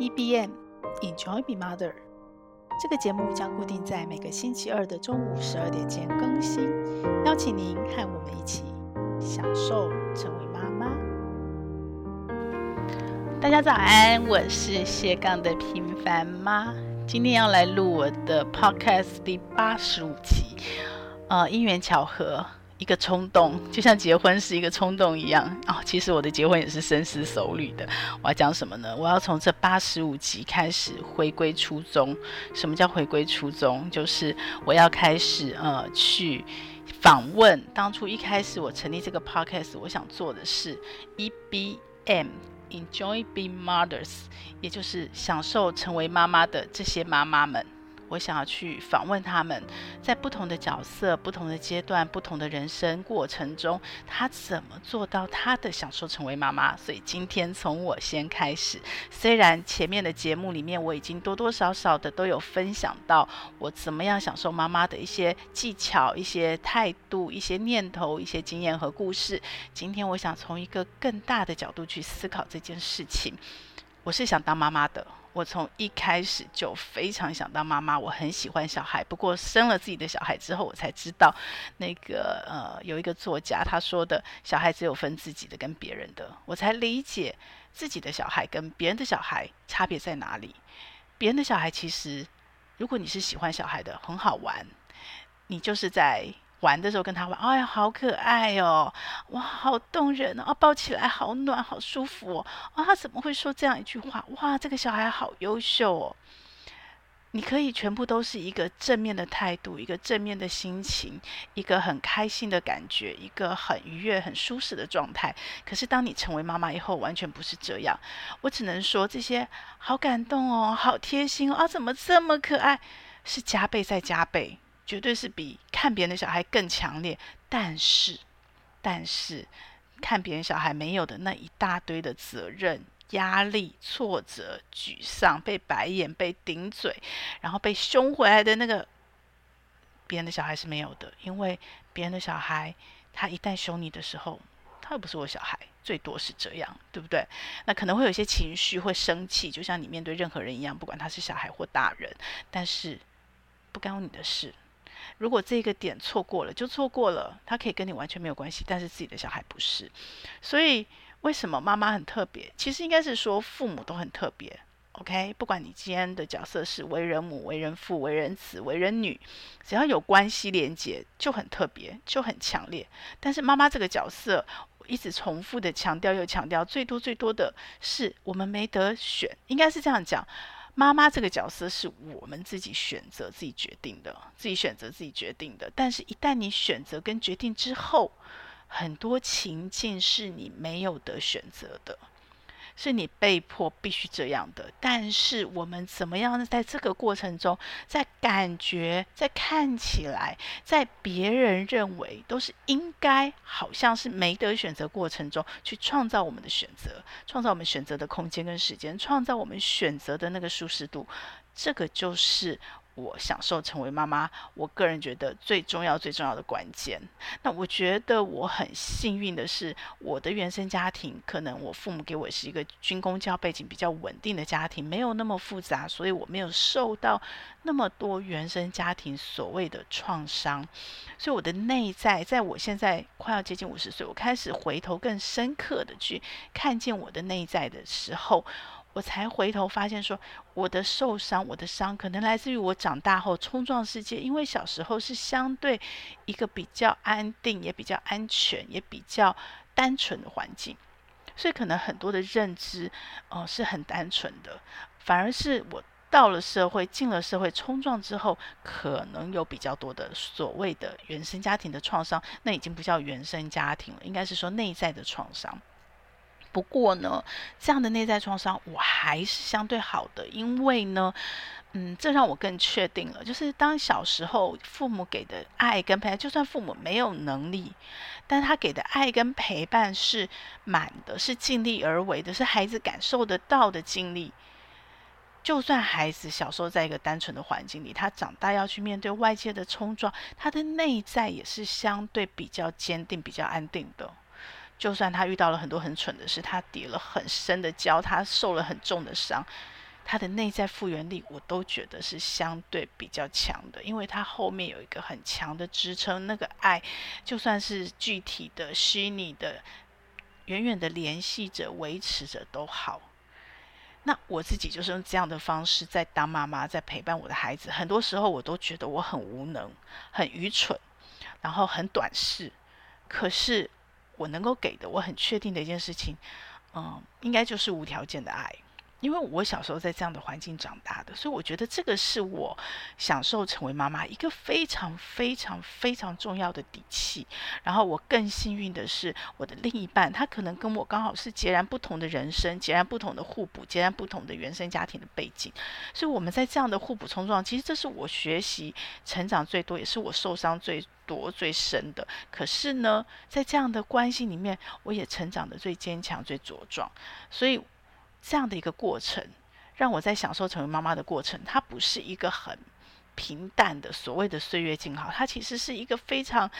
EBM Enjoy Be Mother，这个节目将固定在每个星期二的中午十二点前更新，邀请您和我们一起享受成为妈妈。大家早安，我是斜杠的平凡妈，今天要来录我的 Podcast 第八十五集。呃，因缘巧合。一个冲动，就像结婚是一个冲动一样哦。其实我的结婚也是深思熟虑的。我要讲什么呢？我要从这八十五集开始回归初衷。什么叫回归初衷？就是我要开始呃去访问当初一开始我成立这个 podcast，我想做的是 EBM，Enjoy Being Mothers，也就是享受成为妈妈的这些妈妈们。我想要去访问他们，在不同的角色、不同的阶段、不同的人生过程中，他怎么做到他的享受成为妈妈？所以今天从我先开始。虽然前面的节目里面我已经多多少少的都有分享到我怎么样享受妈妈的一些技巧、一些态度、一些念头、一些经验和故事。今天我想从一个更大的角度去思考这件事情。我是想当妈妈的。我从一开始就非常想当妈妈，我很喜欢小孩。不过生了自己的小孩之后，我才知道，那个呃，有一个作家他说的，小孩只有分自己的跟别人的，我才理解自己的小孩跟别人的小孩差别在哪里。别人的小孩其实，如果你是喜欢小孩的，很好玩，你就是在。玩的时候跟他玩，哎呀，好可爱哦！哇，好动人哦！抱起来好暖，好舒服哦！啊，他怎么会说这样一句话？哇，这个小孩好优秀哦！你可以全部都是一个正面的态度，一个正面的心情，一个很开心的感觉，一个很愉悦、很舒适的状态。可是当你成为妈妈以后，完全不是这样。我只能说这些好感动哦，好贴心哦！啊，怎么这么可爱？是加倍再加倍。绝对是比看别人的小孩更强烈，但是，但是看别人小孩没有的那一大堆的责任、压力、挫折、沮丧、被白眼、被顶嘴，然后被凶回来的那个别人的小孩是没有的，因为别人的小孩他一旦凶你的时候，他又不是我小孩，最多是这样，对不对？那可能会有一些情绪，会生气，就像你面对任何人一样，不管他是小孩或大人，但是不干你的事。如果这个点错过了，就错过了，他可以跟你完全没有关系，但是自己的小孩不是。所以为什么妈妈很特别？其实应该是说父母都很特别。OK，不管你今天的角色是为人母、为人父、为人子、为人女，只要有关系连接，就很特别，就很强烈。但是妈妈这个角色，一直重复的强调又强调，最多最多的是我们没得选，应该是这样讲。妈妈这个角色是我们自己选择、自己决定的，自己选择、自己决定的。但是，一旦你选择跟决定之后，很多情境是你没有得选择的。是你被迫必须这样的，但是我们怎么样呢？在这个过程中，在感觉，在看起来，在别人认为都是应该，好像是没得选择过程中，去创造我们的选择，创造我们选择的空间跟时间，创造我们选择的那个舒适度，这个就是。我享受成为妈妈，我个人觉得最重要、最重要的关键。那我觉得我很幸运的是，我的原生家庭可能我父母给我是一个军工教背景比较稳定的家庭，没有那么复杂，所以我没有受到那么多原生家庭所谓的创伤。所以我的内在，在我现在快要接近五十岁，我开始回头更深刻的去看见我的内在的时候。我才回头发现，说我的受伤，我的伤可能来自于我长大后冲撞世界，因为小时候是相对一个比较安定、也比较安全、也比较单纯的环境，所以可能很多的认知，哦、是很单纯的。反而是我到了社会，进了社会冲撞之后，可能有比较多的所谓的原生家庭的创伤，那已经不叫原生家庭了，应该是说内在的创伤。不过呢，这样的内在创伤我还是相对好的，因为呢，嗯，这让我更确定了，就是当小时候父母给的爱跟陪伴，就算父母没有能力，但他给的爱跟陪伴是满的，是尽力而为的，是孩子感受得到的尽力。就算孩子小时候在一个单纯的环境里，他长大要去面对外界的冲撞，他的内在也是相对比较坚定、比较安定的。就算他遇到了很多很蠢的事，他跌了很深的跤，他受了很重的伤，他的内在复原力，我都觉得是相对比较强的，因为他后面有一个很强的支撑，那个爱就算是具体的、虚拟的、远远的联系着、维持着都好。那我自己就是用这样的方式在当妈妈，在陪伴我的孩子。很多时候我都觉得我很无能、很愚蠢，然后很短视。可是我能够给的，我很确定的一件事情，嗯，应该就是无条件的爱。因为我小时候在这样的环境长大的，所以我觉得这个是我享受成为妈妈一个非常非常非常重要的底气。然后我更幸运的是，我的另一半他可能跟我刚好是截然不同的人生，截然不同的互补，截然不同的原生家庭的背景。所以我们在这样的互补冲撞，其实这是我学习成长最多，也是我受伤最多最深的。可是呢，在这样的关系里面，我也成长得最坚强、最茁壮。所以。这样的一个过程，让我在享受成为妈妈的过程，它不是一个很平淡的所谓的岁月静好，它其实是一个非常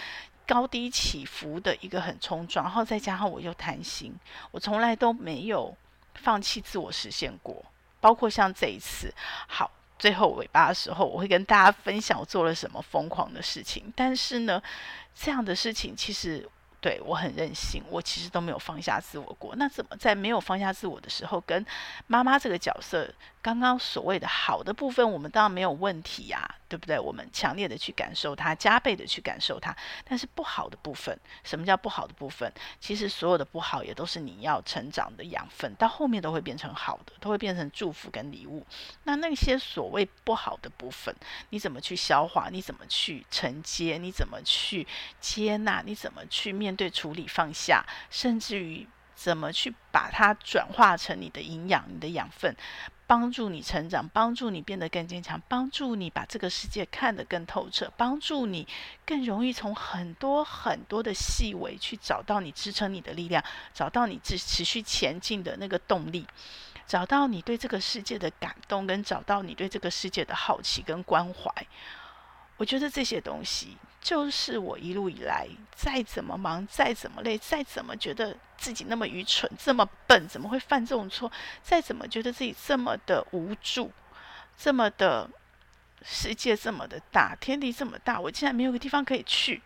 高低起伏的一个很冲撞，然后再加上我又贪心，我从来都没有放弃自我实现过，包括像这一次，好，最后尾巴的时候，我会跟大家分享我做了什么疯狂的事情，但是呢，这样的事情其实。对，我很任性，我其实都没有放下自我过。那怎么在没有放下自我的时候，跟妈妈这个角色，刚刚所谓的好的部分，我们当然没有问题呀、对不对？我们强烈的去感受它，加倍的去感受它。但是不好的部分，什么叫不好的部分？其实所有的不好也都是你要成长的养分，到后面都会变成好的，都会变成祝福跟礼物。那那些所谓不好的部分，你怎么去消化？你怎么去承接？你怎么去接纳？你怎么去面？对处理放下，甚至于怎么去把它转化成你的营养、你的养分，帮助你成长，帮助你变得更坚强，帮助你把这个世界看得更透彻，帮助你更容易从很多很多的细微去找到你支撑你的力量，找到你持持续前进的那个动力，找到你对这个世界的感动，跟找到你对这个世界的好奇跟关怀。我觉得这些东西。就是我一路以来，再怎么忙，再怎么累，再怎么觉得自己那么愚蠢，这么笨，怎么会犯这种错？再怎么觉得自己这么的无助，这么的世界这么的大，天地这么大，我竟然没有个地方可以去。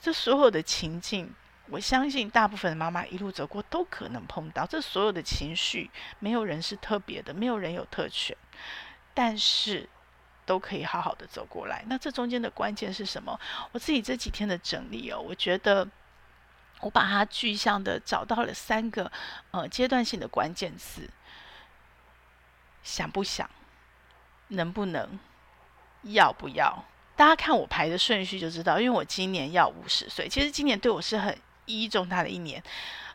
这所有的情境，我相信大部分的妈妈一路走过都可能碰到。这所有的情绪，没有人是特别的，没有人有特权，但是。都可以好好的走过来。那这中间的关键是什么？我自己这几天的整理哦，我觉得我把它具象的找到了三个呃阶段性的关键词：想不想、能不能、要不要。大家看我排的顺序就知道，因为我今年要五十岁，其实今年对我是很意义重大的一年。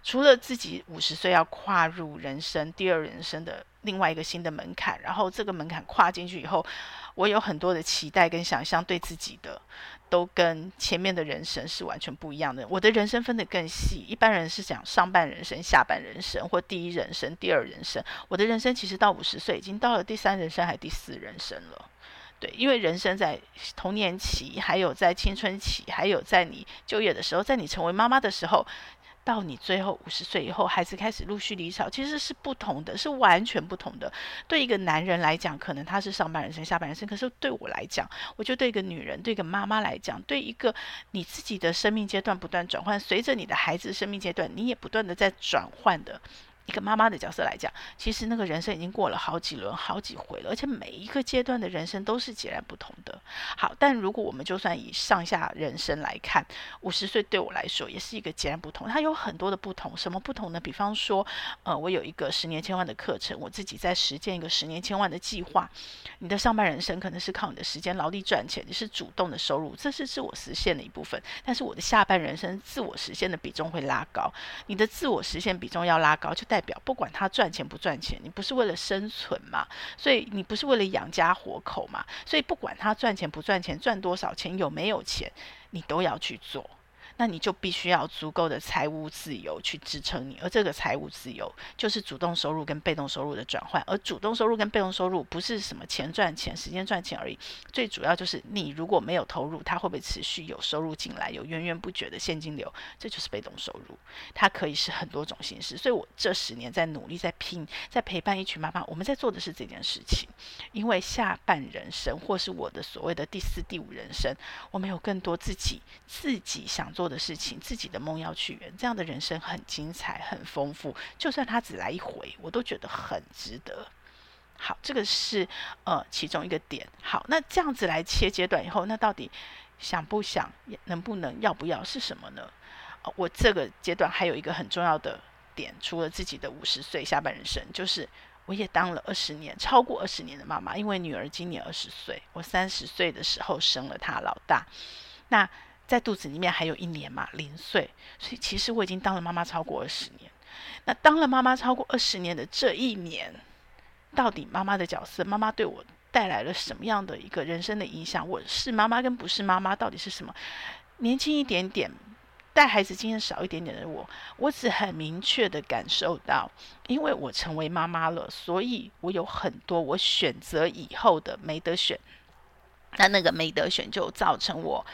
除了自己五十岁要跨入人生第二人生的另外一个新的门槛，然后这个门槛跨进去以后。我有很多的期待跟想象，对自己的都跟前面的人生是完全不一样的。我的人生分得更细，一般人是讲上半人生、下半人生或第一人生、第二人生。我的人生其实到五十岁已经到了第三人生还第四人生了。对，因为人生在童年期，还有在青春期，还有在你就业的时候，在你成为妈妈的时候。到你最后五十岁以后，孩子开始陆续离巢，其实是不同的，是完全不同的。对一个男人来讲，可能他是上半人生、下半人生；可是对我来讲，我就对一个女人、对一个妈妈来讲，对一个你自己的生命阶段不断转换，随着你的孩子生命阶段，你也不断的在转换的。一个妈妈的角色来讲，其实那个人生已经过了好几轮、好几回了，而且每一个阶段的人生都是截然不同的。好，但如果我们就算以上下人生来看，五十岁对我来说也是一个截然不同。它有很多的不同，什么不同呢？比方说，呃，我有一个十年千万的课程，我自己在实践一个十年千万的计划。你的上半人生可能是靠你的时间劳力赚钱，你是主动的收入，这是自我实现的一部分。但是我的下半人生自我实现的比重会拉高，你的自我实现比重要拉高，就带。代表不管他赚钱不赚钱，你不是为了生存嘛？所以你不是为了养家活口嘛？所以不管他赚钱不赚钱，赚多少钱有没有钱，你都要去做。那你就必须要足够的财务自由去支撑你，而这个财务自由就是主动收入跟被动收入的转换，而主动收入跟被动收入不是什么钱赚钱、时间赚钱而已，最主要就是你如果没有投入，它会不会持续有收入进来，有源源不绝的现金流，这就是被动收入，它可以是很多种形式。所以我这十年在努力、在拼、在陪伴一群妈妈，我们在做的是这件事情，因为下半人生或是我的所谓的第四、第五人生，我们有更多自己自己想做做的事情，自己的梦要去圆，这样的人生很精彩、很丰富。就算他只来一回，我都觉得很值得。好，这个是呃其中一个点。好，那这样子来切阶段以后，那到底想不想、能不能、要不要是什么呢？我这个阶段还有一个很重要的点，除了自己的五十岁下半人生，就是。我也当了二十年，超过二十年的妈妈，因为女儿今年二十岁，我三十岁的时候生了她老大，那在肚子里面还有一年嘛，零岁，所以其实我已经当了妈妈超过二十年。那当了妈妈超过二十年的这一年，到底妈妈的角色，妈妈对我带来了什么样的一个人生的影响？我是妈妈跟不是妈妈到底是什么？年轻一点点。带孩子经验少一点点的我，我只很明确的感受到，因为我成为妈妈了，所以我有很多我选择以后的没得选。那那个没得选，就造成我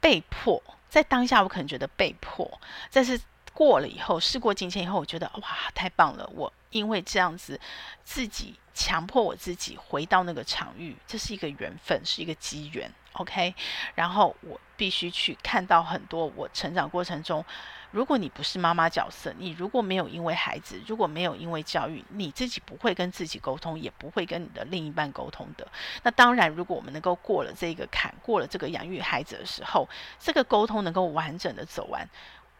被迫在当下，我可能觉得被迫，但是过了以后，事过境迁以后，我觉得哇，太棒了！我因为这样子，自己强迫我自己回到那个场域，这是一个缘分，是一个机缘。OK，然后我必须去看到很多我成长过程中，如果你不是妈妈角色，你如果没有因为孩子，如果没有因为教育，你自己不会跟自己沟通，也不会跟你的另一半沟通的。那当然，如果我们能够过了这个坎，过了这个养育孩子的时候，这个沟通能够完整的走完，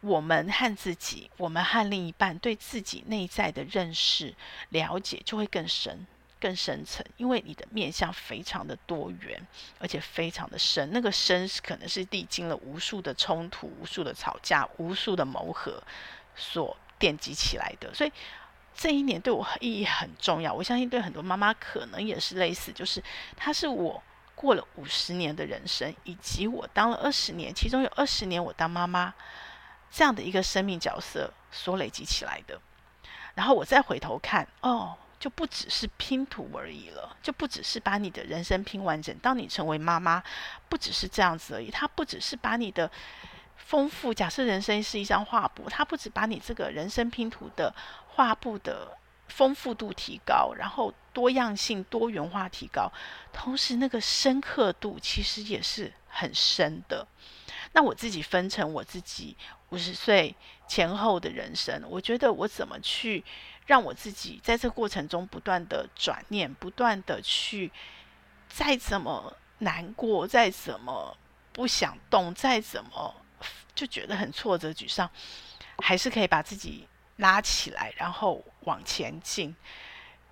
我们和自己，我们和另一半对自己内在的认识、了解就会更深。更深层，因为你的面向非常的多元，而且非常的深。那个深可能是历经了无数的冲突、无数的吵架、无数的磨合所奠基起来的。所以这一年对我意义很重要。我相信对很多妈妈可能也是类似，就是它是我过了五十年的人生，以及我当了二十年，其中有二十年我当妈妈这样的一个生命角色所累积起来的。然后我再回头看，哦。就不只是拼图而已了，就不只是把你的人生拼完整。当你成为妈妈，不只是这样子而已。它不只是把你的丰富，假设人生是一张画布，它不只把你这个人生拼图的画布的丰富度提高，然后多样性、多元化提高，同时那个深刻度其实也是很深的。那我自己分成我自己五十岁前后的人生，我觉得我怎么去让我自己在这过程中不断的转念，不断的去，再怎么难过，再怎么不想动，再怎么就觉得很挫折、沮丧，还是可以把自己拉起来，然后往前进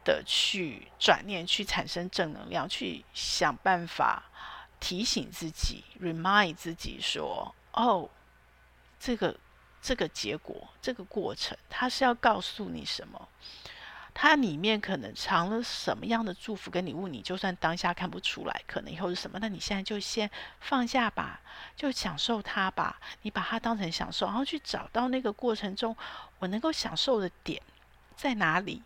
的去转念，去产生正能量，去想办法。提醒自己，remind 自己说：“哦，这个这个结果，这个过程，它是要告诉你什么？它里面可能藏了什么样的祝福跟礼物？你就算当下看不出来，可能以后是什么？那你现在就先放下吧，就享受它吧。你把它当成享受，然后去找到那个过程中我能够享受的点。”在哪里？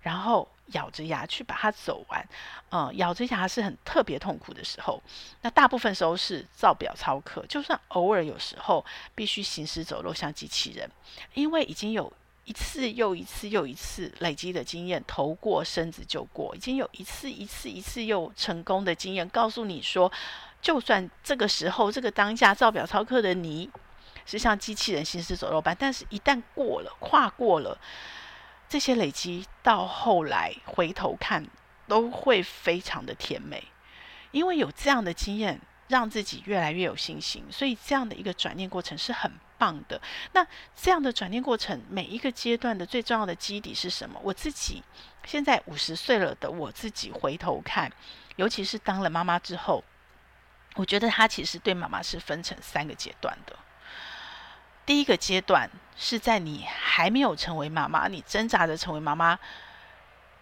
然后咬着牙去把它走完。嗯，咬着牙是很特别痛苦的时候。那大部分时候是照表操课，就算偶尔有时候必须行尸走肉，像机器人，因为已经有一次又一次又一次累积的经验，头过身子就过，已经有一次一次一次又成功的经验，告诉你说，就算这个时候这个当下照表操课的你是像机器人行尸走肉般，但是一旦过了，跨过了。这些累积到后来回头看，都会非常的甜美，因为有这样的经验，让自己越来越有信心。所以这样的一个转念过程是很棒的。那这样的转念过程，每一个阶段的最重要的基底是什么？我自己现在五十岁了的我自己回头看，尤其是当了妈妈之后，我觉得他其实对妈妈是分成三个阶段的。第一个阶段是在你还没有成为妈妈，你挣扎着成为妈妈，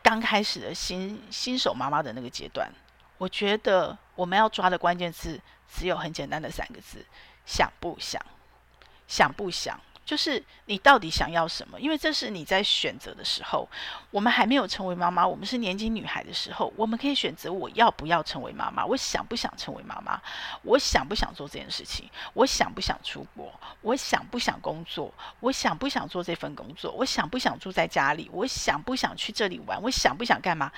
刚开始的新新手妈妈的那个阶段。我觉得我们要抓的关键字只有很简单的三个字：想不想？想不想。就是你到底想要什么？因为这是你在选择的时候。我们还没有成为妈妈，我们是年轻女孩的时候，我们可以选择我要不要成为妈妈，我想不想成为妈妈，我想不想做这件事情，我想不想出国，我想不想工作，我想不想做这份工作，我想不想住在家里，我想不想去这里玩，我想不想干嘛？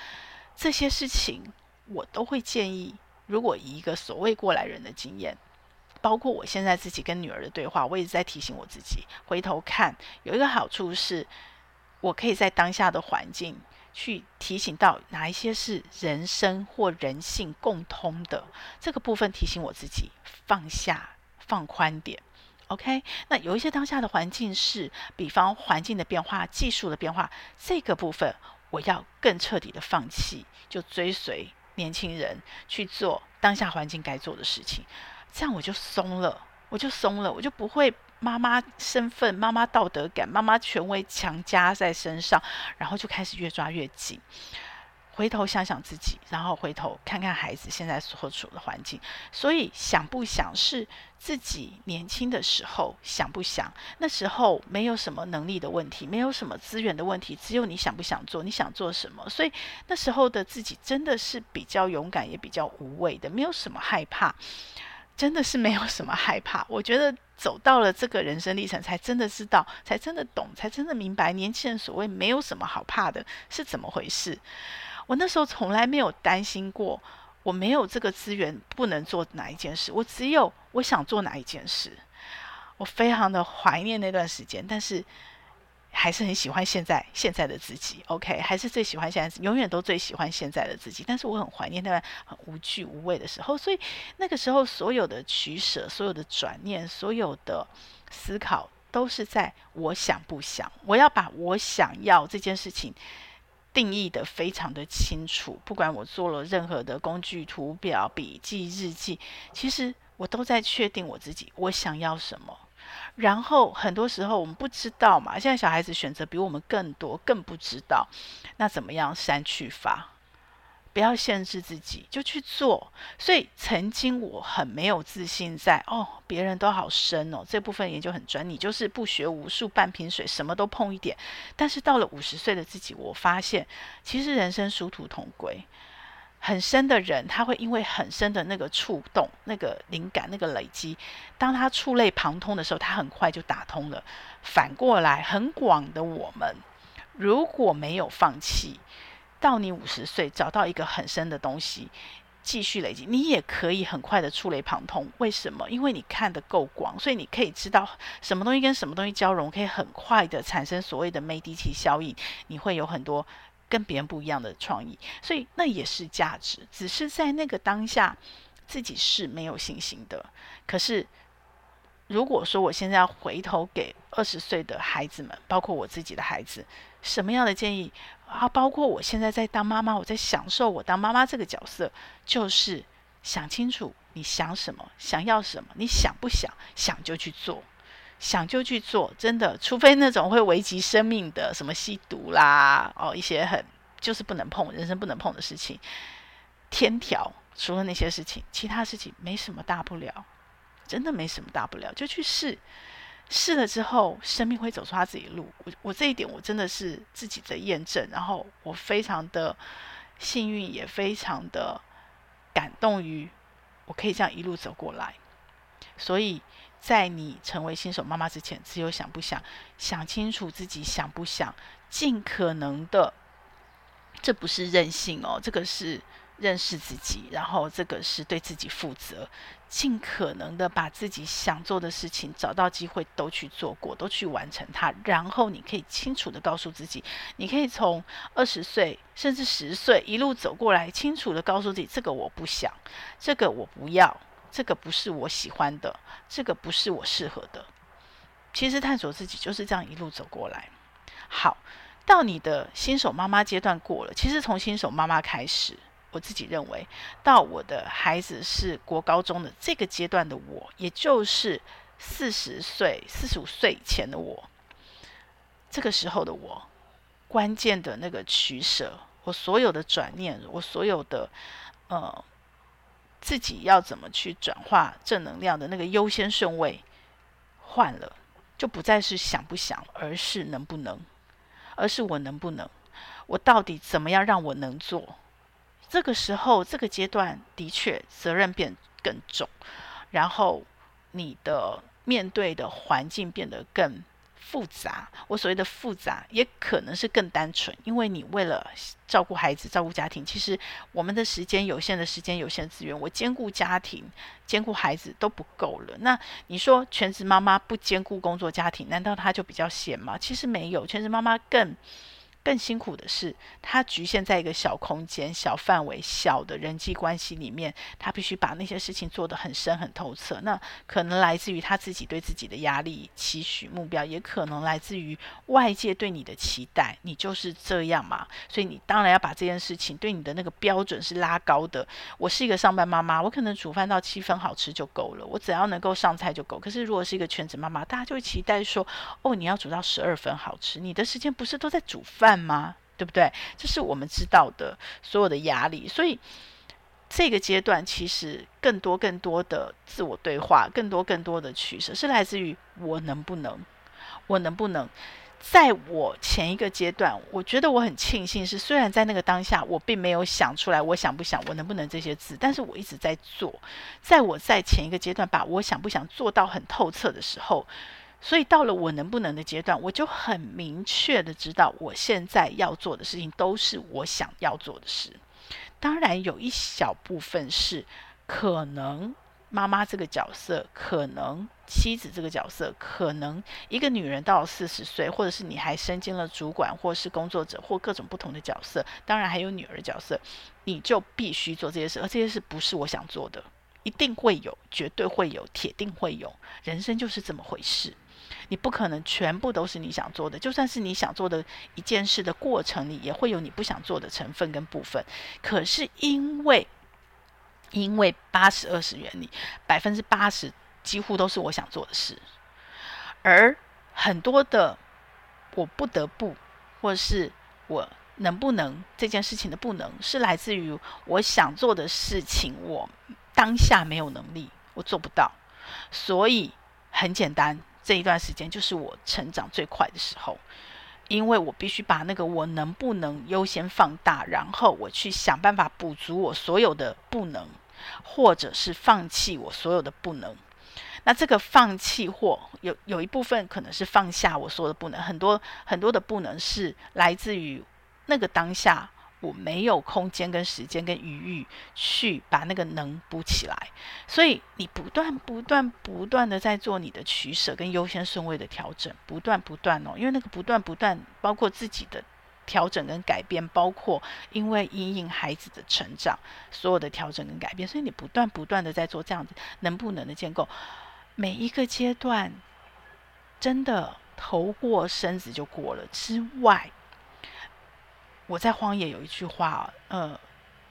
这些事情我都会建议。如果以一个所谓过来人的经验。包括我现在自己跟女儿的对话，我一直在提醒我自己，回头看有一个好处是，我可以在当下的环境去提醒到哪一些是人生或人性共通的这个部分，提醒我自己放下、放宽点。OK，那有一些当下的环境是，比方环境的变化、技术的变化，这个部分我要更彻底的放弃，就追随年轻人去做当下环境该做的事情。这样我就松了，我就松了，我就不会妈妈身份、妈妈道德感、妈妈权威强加在身上，然后就开始越抓越紧。回头想想自己，然后回头看看孩子现在所处的环境。所以想不想是自己年轻的时候想不想？那时候没有什么能力的问题，没有什么资源的问题，只有你想不想做，你想做什么。所以那时候的自己真的是比较勇敢，也比较无畏的，没有什么害怕。真的是没有什么害怕，我觉得走到了这个人生历程，才真的知道，才真的懂，才真的明白，年轻人所谓没有什么好怕的，是怎么回事。我那时候从来没有担心过，我没有这个资源，不能做哪一件事，我只有我想做哪一件事。我非常的怀念那段时间，但是。还是很喜欢现在现在的自己，OK，还是最喜欢现在，永远都最喜欢现在的自己。但是我很怀念那段很无惧无畏的时候，所以那个时候所有的取舍、所有的转念、所有的思考，都是在我想不想。我要把我想要这件事情定义的非常的清楚。不管我做了任何的工具、图表、笔记、日记，其实我都在确定我自己我想要什么。然后很多时候我们不知道嘛，现在小孩子选择比我们更多，更不知道，那怎么样删去法？不要限制自己，就去做。所以曾经我很没有自信在，在哦，别人都好深哦，这部分研究很专，你就是不学无术，半瓶水，什么都碰一点。但是到了五十岁的自己，我发现其实人生殊途同归。很深的人，他会因为很深的那个触动、那个灵感、那个累积，当他触类旁通的时候，他很快就打通了。反过来，很广的我们，如果没有放弃，到你五十岁找到一个很深的东西，继续累积，你也可以很快的触类旁通。为什么？因为你看得够广，所以你可以知道什么东西跟什么东西交融，可以很快的产生所谓的梅迪奇效应。你会有很多。跟别人不一样的创意，所以那也是价值，只是在那个当下自己是没有信心的。可是如果说我现在要回头给二十岁的孩子们，包括我自己的孩子，什么样的建议啊？包括我现在在当妈妈，我在享受我当妈妈这个角色，就是想清楚你想什么，想要什么，你想不想？想就去做。想就去做，真的，除非那种会危及生命的，什么吸毒啦，哦，一些很就是不能碰，人生不能碰的事情，天条，除了那些事情，其他事情没什么大不了，真的没什么大不了，就去试，试了之后，生命会走出他自己的路。我我这一点我真的是自己的验证，然后我非常的幸运，也非常的感动于我可以这样一路走过来，所以。在你成为新手妈妈之前，只有想不想，想清楚自己想不想，尽可能的，这不是任性哦，这个是认识自己，然后这个是对自己负责，尽可能的把自己想做的事情，找到机会都去做过，都去完成它，然后你可以清楚的告诉自己，你可以从二十岁甚至十岁一路走过来，清楚的告诉自己，这个我不想，这个我不要。这个不是我喜欢的，这个不是我适合的。其实探索自己就是这样一路走过来。好，到你的新手妈妈阶段过了，其实从新手妈妈开始，我自己认为，到我的孩子是国高中的这个阶段的我，也就是四十岁、四十五岁以前的我，这个时候的我，关键的那个取舍，我所有的转念，我所有的呃。自己要怎么去转化正能量的那个优先顺位换了，就不再是想不想，而是能不能，而是我能不能，我到底怎么样让我能做？这个时候，这个阶段的确责任变更重，然后你的面对的环境变得更复杂，我所谓的复杂，也可能是更单纯，因为你为了照顾孩子、照顾家庭，其实我们的时间有限，的时间有限资源，我兼顾家庭、兼顾孩子都不够了。那你说全职妈妈不兼顾工作家庭，难道她就比较闲吗？其实没有，全职妈妈更。更辛苦的是，他局限在一个小空间、小范围、小的人际关系里面，他必须把那些事情做得很深、很透彻。那可能来自于他自己对自己的压力、期许、目标，也可能来自于外界对你的期待。你就是这样嘛，所以你当然要把这件事情对你的那个标准是拉高的。我是一个上班妈妈，我可能煮饭到七分好吃就够了，我只要能够上菜就够。可是如果是一个全职妈妈，大家就会期待说：哦，你要煮到十二分好吃，你的时间不是都在煮饭吗？对不对？这是我们知道的所有的压力，所以这个阶段其实更多更多的自我对话，更多更多的取舍，是来自于我能不能，我能不能，在我前一个阶段，我觉得我很庆幸是，虽然在那个当下我并没有想出来我想不想，我能不能这些字，但是我一直在做，在我在前一个阶段把我想不想做到很透彻的时候。所以到了我能不能的阶段，我就很明确的知道，我现在要做的事情都是我想要做的事。当然，有一小部分是可能妈妈这个角色，可能妻子这个角色，可能一个女人到了四十岁，或者是你还身兼了主管，或是工作者，或各种不同的角色。当然还有女儿角色，你就必须做这些事，而这些事不是我想做的，一定会有，绝对会有，铁定会有。人生就是这么回事。你不可能全部都是你想做的，就算是你想做的一件事的过程里，也会有你不想做的成分跟部分。可是因为，因为八十二十原理，百分之八十几乎都是我想做的事，而很多的我不得不，或是我能不能这件事情的不能，是来自于我想做的事情，我当下没有能力，我做不到，所以很简单。这一段时间就是我成长最快的时候，因为我必须把那个我能不能优先放大，然后我去想办法补足我所有的不能，或者是放弃我所有的不能。那这个放弃或有有一部分可能是放下我所有的不能，很多很多的不能是来自于那个当下。我没有空间跟时间跟余裕去把那个能补起来，所以你不断不断不断的在做你的取舍跟优先顺位的调整，不断不断哦，因为那个不断不断包括自己的调整跟改变，包括因为因应孩子的成长，所有的调整跟改变，所以你不断不断的在做这样子能不能的建构，每一个阶段真的头过身子就过了。之外。我在荒野有一句话，呃，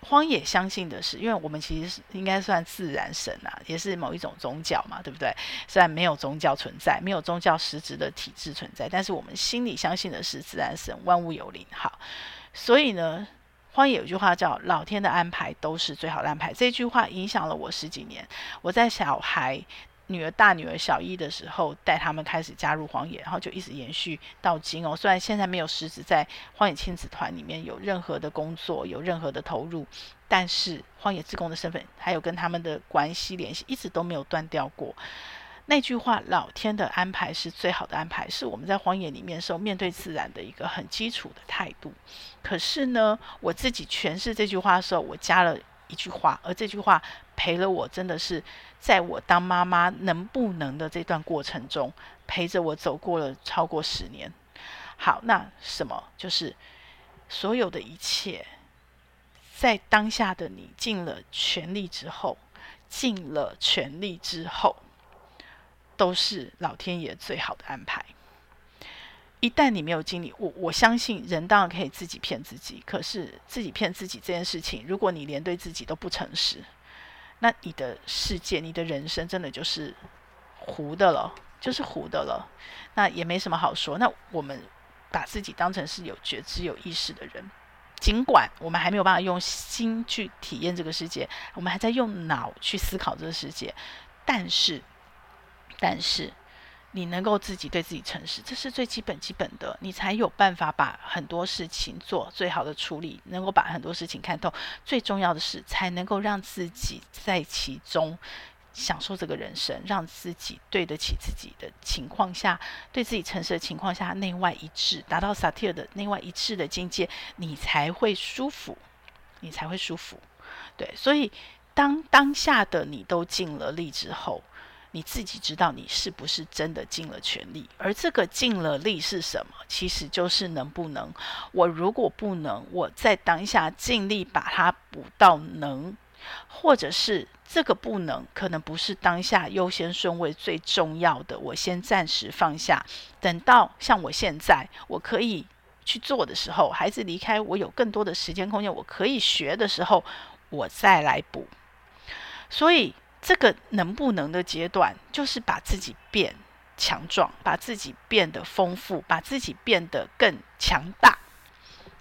荒野相信的是，因为我们其实是应该算自然神啊，也是某一种宗教嘛，对不对？虽然没有宗教存在，没有宗教实质的体制存在，但是我们心里相信的是自然神，万物有灵。好，所以呢，荒野有句话叫“老天的安排都是最好的安排”，这句话影响了我十几年。我在小孩。女儿大女儿小一的时候，带他们开始加入荒野，然后就一直延续到今哦。虽然现在没有实质在荒野亲子团里面有任何的工作，有任何的投入，但是荒野志工的身份还有跟他们的关系联系，一直都没有断掉过。那句话“老天的安排是最好的安排”，是我们在荒野里面时候面对自然的一个很基础的态度。可是呢，我自己诠释这句话的时候，我加了。一句话，而这句话陪了我，真的是在我当妈妈能不能的这段过程中，陪着我走过了超过十年。好，那什么？就是所有的一切，在当下的你尽了全力之后，尽了全力之后，都是老天爷最好的安排。一旦你没有经历，我我相信人当然可以自己骗自己，可是自己骗自己这件事情，如果你连对自己都不诚实，那你的世界、你的人生真的就是糊的了，就是糊的了。那也没什么好说。那我们把自己当成是有觉知、有意识的人，尽管我们还没有办法用心去体验这个世界，我们还在用脑去思考这个世界，但是，但是。你能够自己对自己诚实，这是最基本基本的，你才有办法把很多事情做最好的处理，能够把很多事情看透。最重要的是，才能够让自己在其中享受这个人生，让自己对得起自己的情况下，对自己诚实的情况下，内外一致，达到萨提尔的内外一致的境界，你才会舒服，你才会舒服。对，所以当当下的你都尽了力之后，你自己知道你是不是真的尽了全力，而这个尽了力是什么？其实就是能不能。我如果不能，我在当下尽力把它补到能，或者是这个不能，可能不是当下优先顺位最重要的，我先暂时放下，等到像我现在我可以去做的时候，孩子离开，我有更多的时间空间，我可以学的时候，我再来补。所以。这个能不能的阶段，就是把自己变强壮，把自己变得丰富，把自己变得更强大，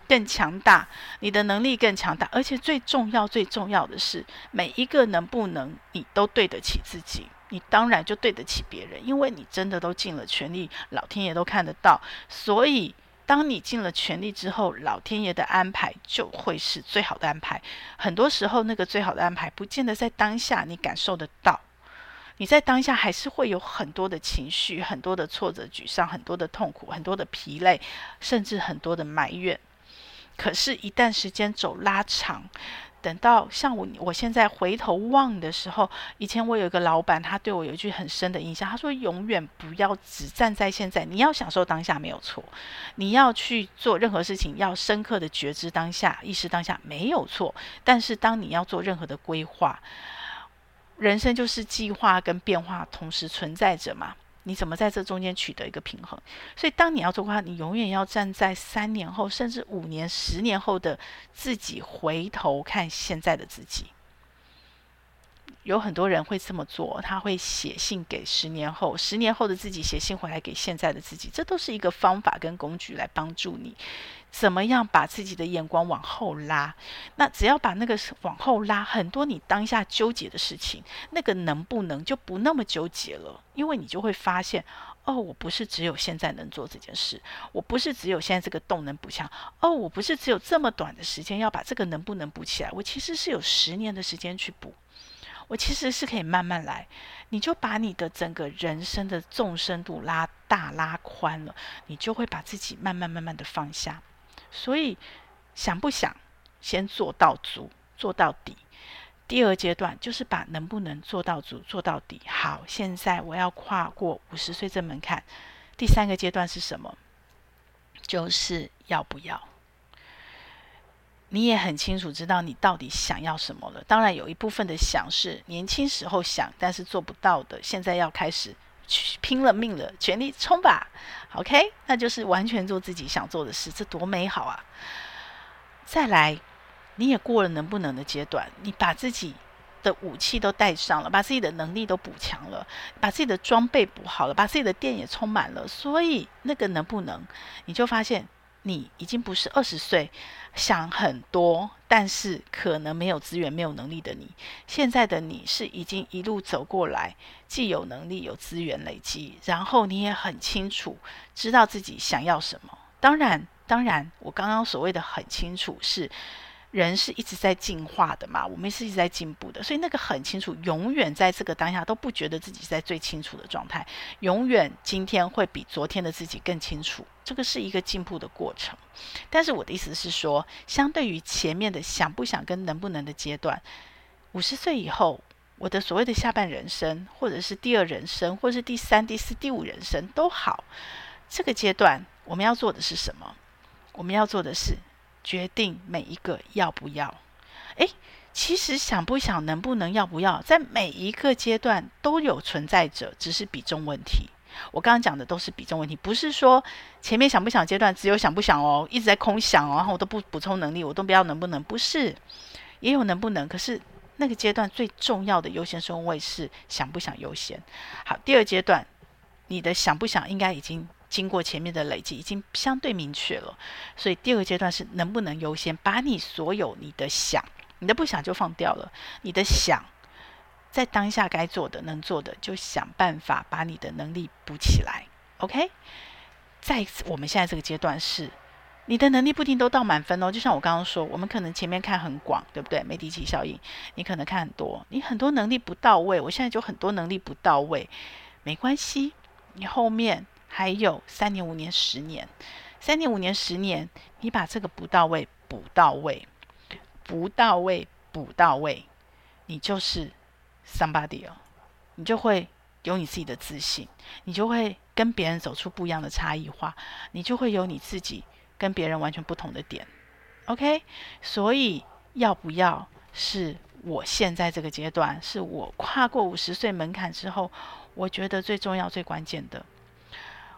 更强大，你的能力更强大。而且最重要、最重要的是，每一个能不能，你都对得起自己，你当然就对得起别人，因为你真的都尽了全力，老天爷都看得到，所以。当你尽了全力之后，老天爷的安排就会是最好的安排。很多时候，那个最好的安排不见得在当下你感受得到。你在当下还是会有很多的情绪、很多的挫折、沮丧、很多的痛苦、很多的疲累，甚至很多的埋怨。可是，一旦时间走拉长，等到像我，我现在回头望的时候，以前我有一个老板，他对我有一句很深的印象，他说：“永远不要只站在现在，你要享受当下没有错，你要去做任何事情，要深刻的觉知当下，意识当下没有错。但是当你要做任何的规划，人生就是计划跟变化同时存在着嘛。”你怎么在这中间取得一个平衡？所以，当你要做的话，你永远要站在三年后，甚至五年、十年后的自己，回头看现在的自己。有很多人会这么做，他会写信给十年后、十年后的自己，写信回来给现在的自己。这都是一个方法跟工具来帮助你，怎么样把自己的眼光往后拉。那只要把那个往后拉，很多你当下纠结的事情，那个能不能就不那么纠结了？因为你就会发现，哦，我不是只有现在能做这件事，我不是只有现在这个洞能补强，哦，我不是只有这么短的时间要把这个能不能补起来，我其实是有十年的时间去补。我其实是可以慢慢来，你就把你的整个人生的纵深度拉大拉宽了，你就会把自己慢慢慢慢的放下。所以想不想先做到足，做到底？第二阶段就是把能不能做到足，做到底。好，现在我要跨过五十岁这门槛。第三个阶段是什么？就是要不要？你也很清楚知道你到底想要什么了。当然，有一部分的想是年轻时候想，但是做不到的，现在要开始去拼了命了，全力冲吧。OK，那就是完全做自己想做的事，这多美好啊！再来，你也过了能不能的阶段，你把自己的武器都带上了，把自己的能力都补强了，把自己的装备补好了，把自己的电也充满了，所以那个能不能，你就发现。你已经不是二十岁，想很多，但是可能没有资源、没有能力的你。现在的你是已经一路走过来，既有能力、有资源累积，然后你也很清楚知道自己想要什么。当然，当然，我刚刚所谓的很清楚是。人是一直在进化的嘛，我们是一直在进步的，所以那个很清楚，永远在这个当下都不觉得自己在最清楚的状态，永远今天会比昨天的自己更清楚，这个是一个进步的过程。但是我的意思是说，相对于前面的想不想跟能不能的阶段，五十岁以后，我的所谓的下半人生，或者是第二人生，或者是第三、第四、第五人生都好，这个阶段我们要做的是什么？我们要做的是。决定每一个要不要？诶，其实想不想、能不能、要不要，在每一个阶段都有存在着，只是比重问题。我刚刚讲的都是比重问题，不是说前面想不想阶段只有想不想哦，一直在空想哦，然后我都不补充能力，我都不要能不能，不是，也有能不能，可是那个阶段最重要的优先顺位是想不想优先。好，第二阶段，你的想不想应该已经。经过前面的累积，已经相对明确了，所以第二个阶段是能不能优先把你所有你的想、你的不想就放掉了，你的想在当下该做的、能做的，就想办法把你的能力补起来。OK，在我们现在这个阶段是，你的能力不一定都到满分哦。就像我刚刚说，我们可能前面看很广，对不对？媒体奇效应，你可能看很多，你很多能力不到位。我现在就很多能力不到位，没关系，你后面还有三年、五年、十年，三年、五年、十年，你把这个不到位补到位，不到位补到位，你就是 somebody 哦，你就会。有你自己的自信，你就会跟别人走出不一样的差异化，你就会有你自己跟别人完全不同的点。OK，所以要不要是我现在这个阶段，是我跨过五十岁门槛之后，我觉得最重要、最关键的，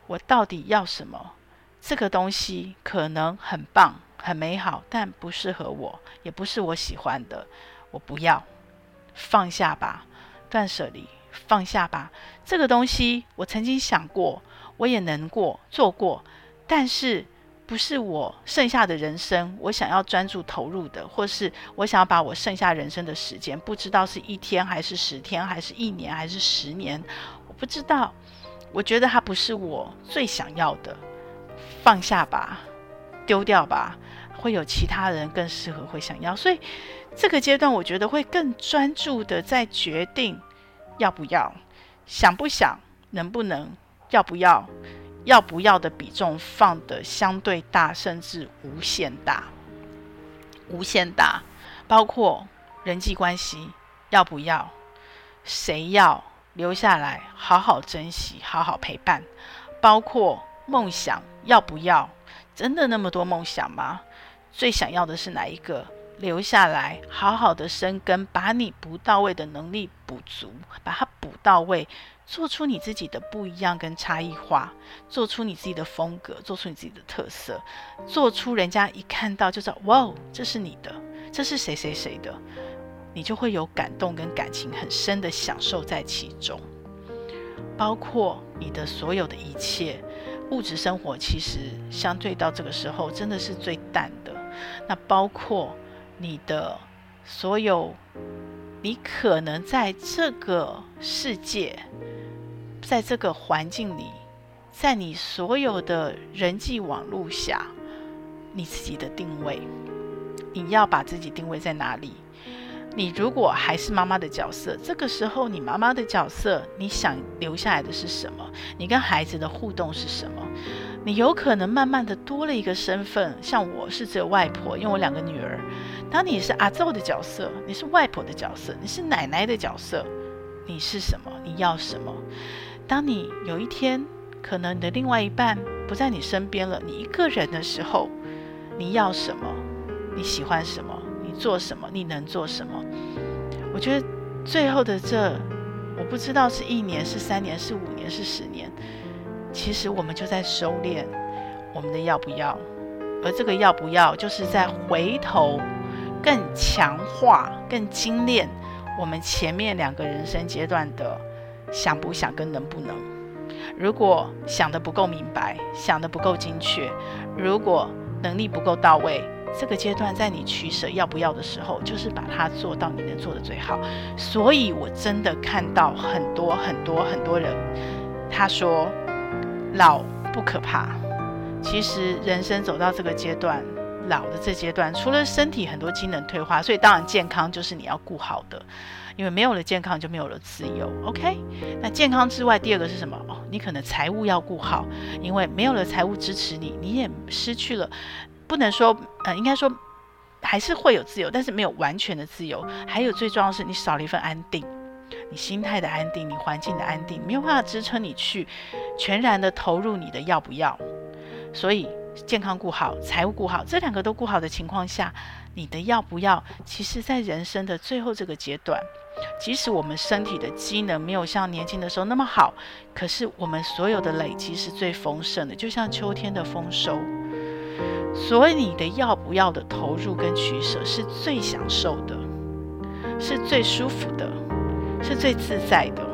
我到底要什么？这个东西可能很棒、很美好，但不适合我，也不是我喜欢的，我不要，放下吧，断舍离。放下吧，这个东西我曾经想过，我也能过做过，但是不是我剩下的人生，我想要专注投入的，或是我想要把我剩下人生的时间，不知道是一天还是十天，还是一年还是十年，我不知道。我觉得它不是我最想要的，放下吧，丢掉吧，会有其他人更适合会想要，所以这个阶段我觉得会更专注的在决定。要不要？想不想？能不能？要不要？要不要的比重放的相对大，甚至无限大，无限大。包括人际关系，要不要？谁要留下来？好好珍惜，好好陪伴。包括梦想，要不要？真的那么多梦想吗？最想要的是哪一个？留下来，好好的生根，把你不到位的能力补足，把它补到位，做出你自己的不一样跟差异化，做出你自己的风格，做出你自己的特色，做出人家一看到就知道，哇，这是你的，这是谁谁谁的，你就会有感动跟感情很深的享受在其中。包括你的所有的一切物质生活，其实相对到这个时候真的是最淡的。那包括。你的所有，你可能在这个世界，在这个环境里，在你所有的人际网络下，你自己的定位，你要把自己定位在哪里？你如果还是妈妈的角色，这个时候你妈妈的角色，你想留下来的是什么？你跟孩子的互动是什么？你有可能慢慢的多了一个身份，像我是只有外婆，因为我两个女儿。当你是阿祖的角色，你是外婆的角色，你是奶奶的角色，你是什么？你要什么？当你有一天可能你的另外一半不在你身边了，你一个人的时候，你要什么？你喜欢什么？做什么？你能做什么？我觉得最后的这，我不知道是一年、是三年、是五年、是十年。其实我们就在收敛我们的要不要，而这个要不要，就是在回头更强化、更精炼我们前面两个人生阶段的想不想跟能不能。如果想得不够明白，想得不够精确，如果能力不够到位。这个阶段，在你取舍要不要的时候，就是把它做到你能做的最好。所以我真的看到很多很多很多人，他说老不可怕。其实人生走到这个阶段，老的这阶段，除了身体很多机能退化，所以当然健康就是你要顾好的，因为没有了健康就没有了自由。OK，那健康之外，第二个是什么？哦，你可能财务要顾好，因为没有了财务支持你，你也失去了。不能说，呃，应该说还是会有自由，但是没有完全的自由。还有最重要的是，你少了一份安定，你心态的安定，你环境的安定，没有办法支撑你去全然的投入你的要不要。所以健康顾好，财务顾好，这两个都顾好的情况下，你的要不要，其实在人生的最后这个阶段，即使我们身体的机能没有像年轻的时候那么好，可是我们所有的累积是最丰盛的，就像秋天的丰收。所以你的要不要的投入跟取舍是最享受的，是最舒服的，是最自在的。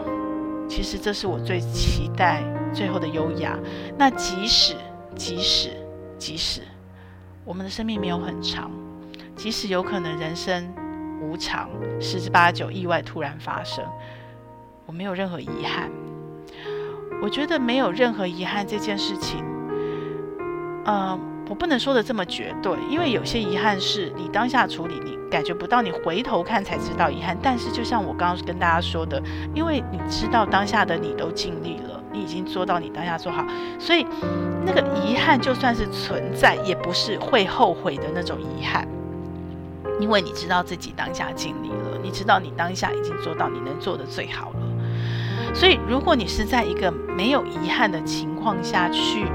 其实这是我最期待最后的优雅。那即使即使即使我们的生命没有很长，即使有可能人生无常，十之八九意外突然发生，我没有任何遗憾。我觉得没有任何遗憾这件事情，呃，我不能说的这么绝对，因为有些遗憾是你当下处理，你感觉不到，你回头看才知道遗憾。但是就像我刚刚跟大家说的，因为你知道当下的你都尽力了，你已经做到你当下做好，所以那个遗憾就算是存在，也不是会后悔的那种遗憾，因为你知道自己当下尽力了，你知道你当下已经做到你能做的最好了。所以，如果你是在一个没有遗憾的情况下去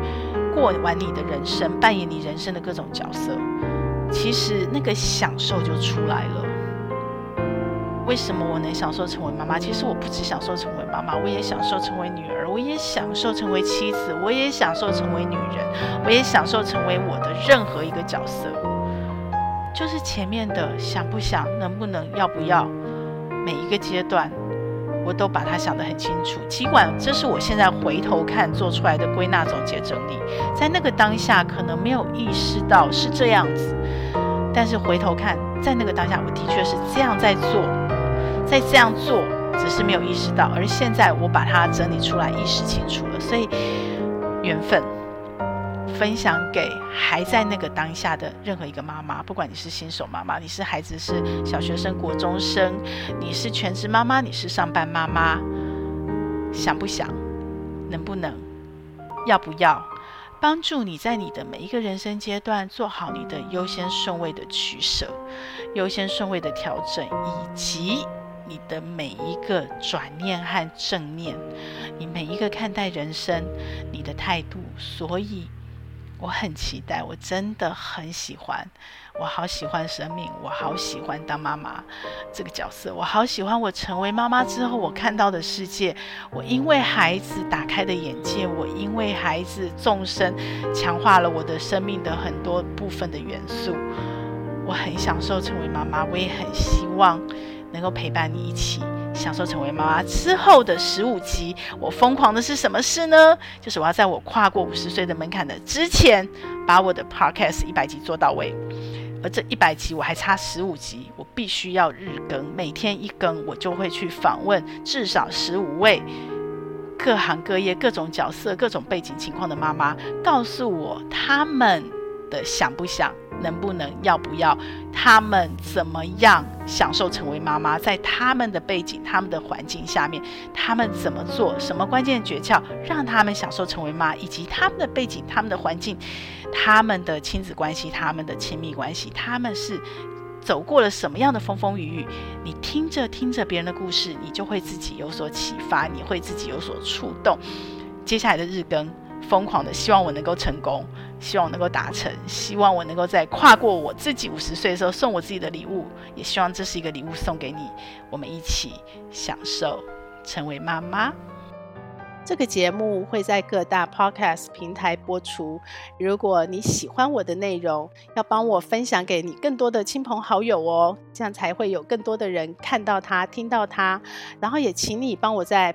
过完你的人生，扮演你人生的各种角色，其实那个享受就出来了。为什么我能享受成为妈妈？其实我不只享受成为妈妈，我也享受成为女儿，我也享受成为妻子，我也享受成为女人，我也享受成为我的任何一个角色。就是前面的想不想、能不能、要不要，每一个阶段。我都把它想得很清楚，尽管这是我现在回头看做出来的归纳总结整理，在那个当下可能没有意识到是这样子，但是回头看，在那个当下我的确是这样在做，在这样做，只是没有意识到，而现在我把它整理出来，意识清楚了，所以缘分。分享给还在那个当下的任何一个妈妈，不管你是新手妈妈，你是孩子是小学生、国中生，你是全职妈妈，你是上班妈妈，想不想，能不能，要不要，帮助你在你的每一个人生阶段做好你的优先顺位的取舍、优先顺位的调整，以及你的每一个转念和正念，你每一个看待人生你的态度，所以。我很期待，我真的很喜欢，我好喜欢生命，我好喜欢当妈妈这个角色，我好喜欢我成为妈妈之后我看到的世界，我因为孩子打开的眼界，我因为孩子纵深强化了我的生命的很多部分的元素，我很享受成为妈妈，我也很希望能够陪伴你一起。享受成为妈妈之后的十五集，我疯狂的是什么事呢？就是我要在我跨过五十岁的门槛的之前，把我的 podcast 一百集做到位。而这一百集我还差十五集，我必须要日更，每天一更，我就会去访问至少十五位各行各业、各种角色、各种背景情况的妈妈，告诉我他们的想不想。能不能要不要？他们怎么样享受成为妈妈？在他们的背景、他们的环境下面，他们怎么做？什么关键诀窍让他们享受成为妈？以及他们的背景、他们的环境、他们的亲子关系、他们的亲密关系，他们是走过了什么样的风风雨雨？你听着听着别人的故事，你就会自己有所启发，你会自己有所触动。接下来的日更。疯狂的希望我能够成功，希望能够达成，希望我能够在跨过我自己五十岁的时候送我自己的礼物，也希望这是一个礼物送给你，我们一起享受成为妈妈。这个节目会在各大 Podcast 平台播出。如果你喜欢我的内容，要帮我分享给你更多的亲朋好友哦，这样才会有更多的人看到它、听到它。然后也请你帮我在